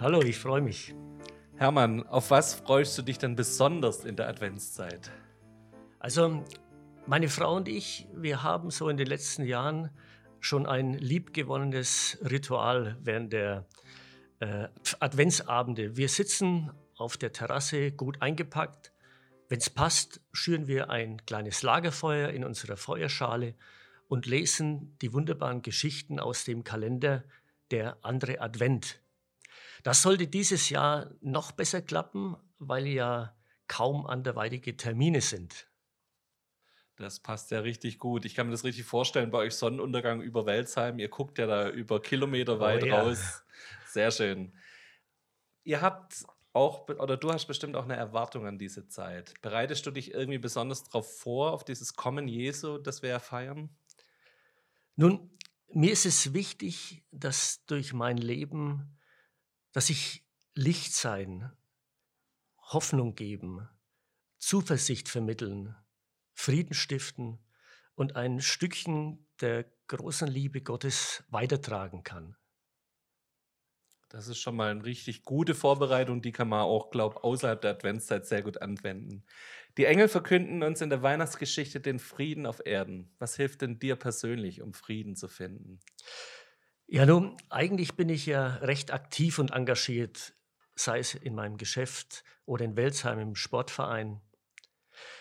Hallo, ich freue mich. Hermann, auf was freust du dich denn besonders in der Adventszeit? Also, meine Frau und ich, wir haben so in den letzten Jahren schon ein liebgewonnenes Ritual während der äh, Adventsabende. Wir sitzen auf der Terrasse gut eingepackt. Wenn es passt, schüren wir ein kleines Lagerfeuer in unserer Feuerschale und lesen die wunderbaren Geschichten aus dem Kalender der andere Advent. Das sollte dieses Jahr noch besser klappen, weil ja kaum anderweitige Termine sind. Das passt ja richtig gut. Ich kann mir das richtig vorstellen, bei euch Sonnenuntergang über Welzheim. Ihr guckt ja da über Kilometer oh weit oh, ja. raus. Sehr schön. Ihr habt auch, oder du hast bestimmt auch eine Erwartung an diese Zeit. Bereitest du dich irgendwie besonders darauf vor, auf dieses Kommen Jesu, das wir ja feiern? Nun, mir ist es wichtig, dass durch mein Leben dass ich Licht sein, Hoffnung geben, Zuversicht vermitteln, Frieden stiften und ein Stückchen der großen Liebe Gottes weitertragen kann. Das ist schon mal eine richtig gute Vorbereitung, die kann man auch, glaube ich, außerhalb der Adventszeit sehr gut anwenden. Die Engel verkünden uns in der Weihnachtsgeschichte den Frieden auf Erden. Was hilft denn dir persönlich, um Frieden zu finden? Ja, nun, eigentlich bin ich ja recht aktiv und engagiert, sei es in meinem Geschäft oder in Welzheim im Sportverein.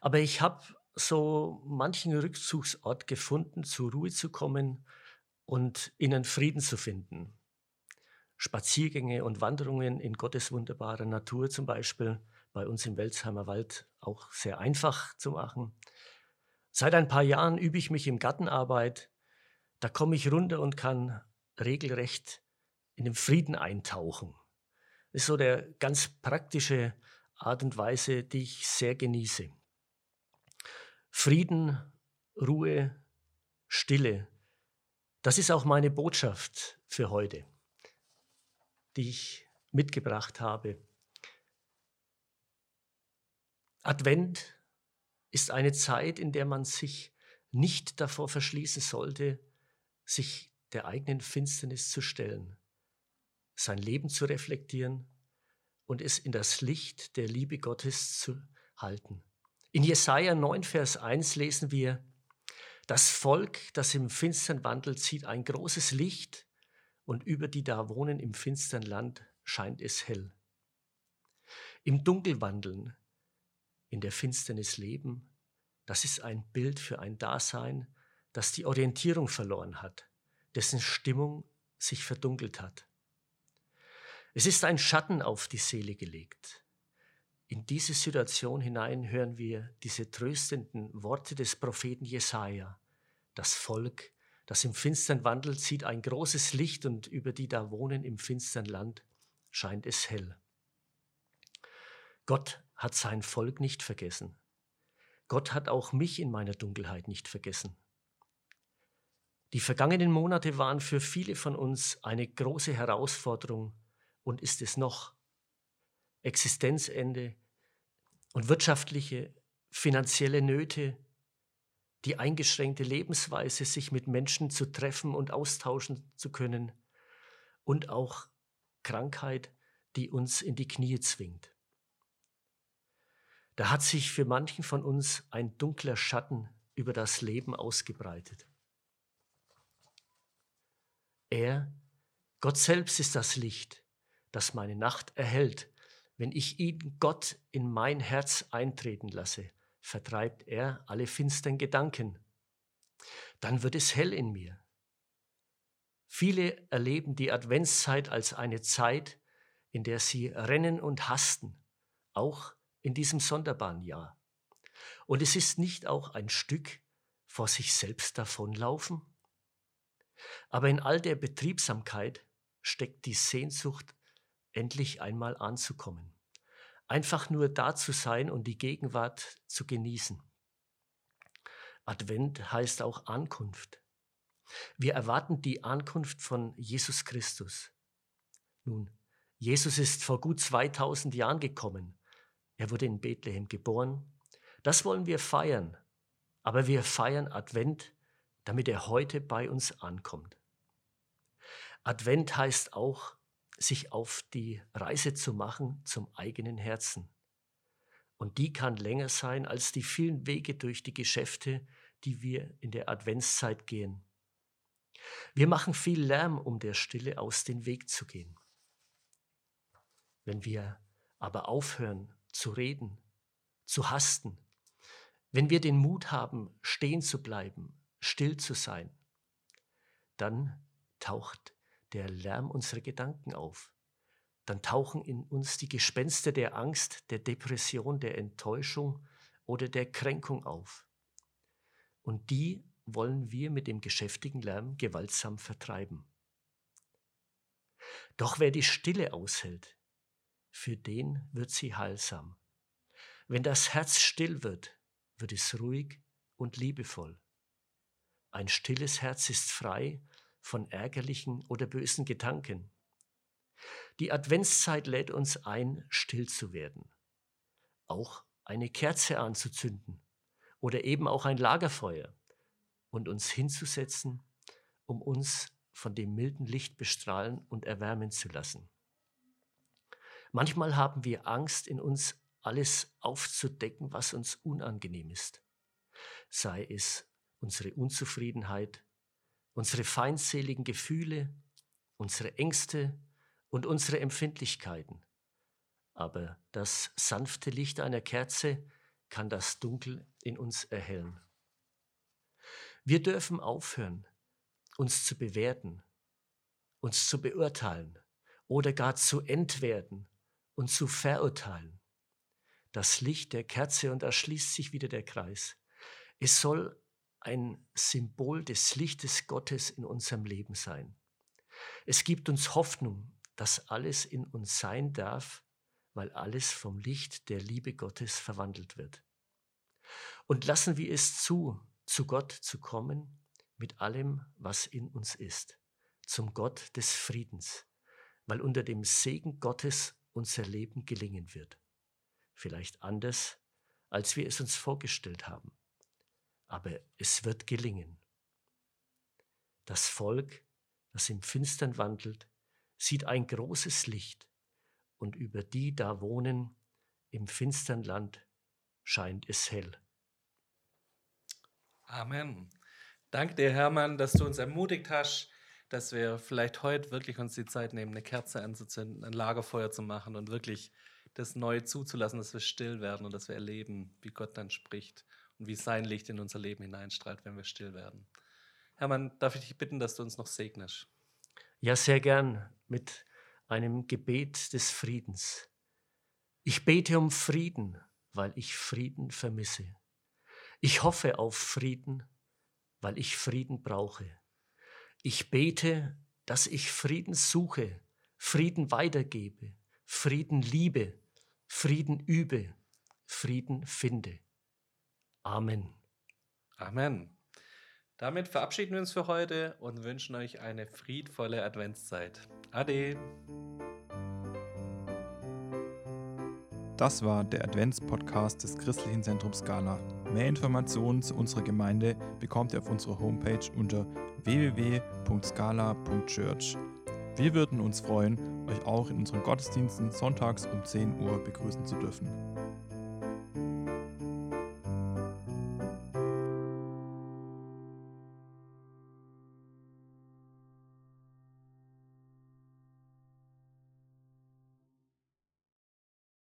Aber ich habe so manchen Rückzugsort gefunden, zur Ruhe zu kommen und innen Frieden zu finden. Spaziergänge und Wanderungen in Gottes wunderbarer Natur zum Beispiel, bei uns im Welzheimer Wald auch sehr einfach zu machen. Seit ein paar Jahren übe ich mich im Gartenarbeit. Da komme ich runter und kann regelrecht in den Frieden eintauchen. Das ist so der ganz praktische Art und Weise, die ich sehr genieße. Frieden, Ruhe, Stille, das ist auch meine Botschaft für heute, die ich mitgebracht habe. Advent ist eine Zeit, in der man sich nicht davor verschließen sollte, sich der eigenen Finsternis zu stellen, sein Leben zu reflektieren und es in das Licht der Liebe Gottes zu halten. In Jesaja 9, Vers 1 lesen wir, das Volk, das im Finstern wandelt, sieht ein großes Licht und über die da wohnen im finstern Land scheint es hell. Im Dunkel wandeln, in der Finsternis leben, das ist ein Bild für ein Dasein, das die Orientierung verloren hat dessen Stimmung sich verdunkelt hat. Es ist ein Schatten auf die Seele gelegt. In diese Situation hinein hören wir diese tröstenden Worte des Propheten Jesaja. Das Volk, das im Finstern wandelt, sieht ein großes Licht und über die da wohnen im finstern Land scheint es hell. Gott hat sein Volk nicht vergessen. Gott hat auch mich in meiner Dunkelheit nicht vergessen. Die vergangenen Monate waren für viele von uns eine große Herausforderung und ist es noch. Existenzende und wirtschaftliche, finanzielle Nöte, die eingeschränkte Lebensweise, sich mit Menschen zu treffen und austauschen zu können und auch Krankheit, die uns in die Knie zwingt. Da hat sich für manchen von uns ein dunkler Schatten über das Leben ausgebreitet. Er, Gott selbst ist das Licht, das meine Nacht erhält. Wenn ich ihn, Gott, in mein Herz eintreten lasse, vertreibt er alle finstern Gedanken. Dann wird es hell in mir. Viele erleben die Adventszeit als eine Zeit, in der sie rennen und hasten, auch in diesem sonderbaren Jahr. Und es ist nicht auch ein Stück vor sich selbst davonlaufen? Aber in all der Betriebsamkeit steckt die Sehnsucht endlich einmal anzukommen. Einfach nur da zu sein und die Gegenwart zu genießen. Advent heißt auch Ankunft. Wir erwarten die Ankunft von Jesus Christus. Nun, Jesus ist vor gut 2000 Jahren gekommen. Er wurde in Bethlehem geboren. Das wollen wir feiern. Aber wir feiern Advent, damit er heute bei uns ankommt. Advent heißt auch, sich auf die Reise zu machen zum eigenen Herzen. Und die kann länger sein als die vielen Wege durch die Geschäfte, die wir in der Adventszeit gehen. Wir machen viel Lärm, um der Stille aus dem Weg zu gehen. Wenn wir aber aufhören zu reden, zu hasten, wenn wir den Mut haben, stehen zu bleiben, still zu sein, dann taucht der Lärm unserer Gedanken auf. Dann tauchen in uns die Gespenster der Angst, der Depression, der Enttäuschung oder der Kränkung auf. Und die wollen wir mit dem geschäftigen Lärm gewaltsam vertreiben. Doch wer die Stille aushält, für den wird sie heilsam. Wenn das Herz still wird, wird es ruhig und liebevoll. Ein stilles Herz ist frei von ärgerlichen oder bösen Gedanken. Die Adventszeit lädt uns ein, still zu werden, auch eine Kerze anzuzünden oder eben auch ein Lagerfeuer und uns hinzusetzen, um uns von dem milden Licht bestrahlen und erwärmen zu lassen. Manchmal haben wir Angst, in uns alles aufzudecken, was uns unangenehm ist. Sei es unsere Unzufriedenheit, unsere feindseligen Gefühle, unsere Ängste und unsere Empfindlichkeiten. Aber das sanfte Licht einer Kerze kann das Dunkel in uns erhellen. Wir dürfen aufhören, uns zu bewerten, uns zu beurteilen oder gar zu entwerten und zu verurteilen. Das Licht der Kerze und da schließt sich wieder der Kreis. Es soll ein Symbol des Lichtes Gottes in unserem Leben sein. Es gibt uns Hoffnung, dass alles in uns sein darf, weil alles vom Licht der Liebe Gottes verwandelt wird. Und lassen wir es zu, zu Gott zu kommen mit allem, was in uns ist, zum Gott des Friedens, weil unter dem Segen Gottes unser Leben gelingen wird. Vielleicht anders, als wir es uns vorgestellt haben aber es wird gelingen. Das Volk, das im Finstern wandelt, sieht ein großes Licht, und über die da wohnen im finstern Land scheint es hell. Amen. Danke dir, Hermann, dass du uns ermutigt hast, dass wir vielleicht heute wirklich uns die Zeit nehmen, eine Kerze anzuzünden, ein Lagerfeuer zu machen und wirklich das Neue zuzulassen, dass wir still werden und dass wir erleben, wie Gott dann spricht und wie sein Licht in unser Leben hineinstrahlt, wenn wir still werden. Hermann, darf ich dich bitten, dass du uns noch segnest? Ja, sehr gern mit einem Gebet des Friedens. Ich bete um Frieden, weil ich Frieden vermisse. Ich hoffe auf Frieden, weil ich Frieden brauche. Ich bete, dass ich Frieden suche, Frieden weitergebe, Frieden liebe, Frieden übe, Frieden finde. Amen. Amen. Damit verabschieden wir uns für heute und wünschen euch eine friedvolle Adventszeit. Ade. Das war der Adventspodcast des Christlichen Zentrums Scala. Mehr Informationen zu unserer Gemeinde bekommt ihr auf unserer Homepage unter www.scala.church. Wir würden uns freuen, euch auch in unseren Gottesdiensten sonntags um 10 Uhr begrüßen zu dürfen.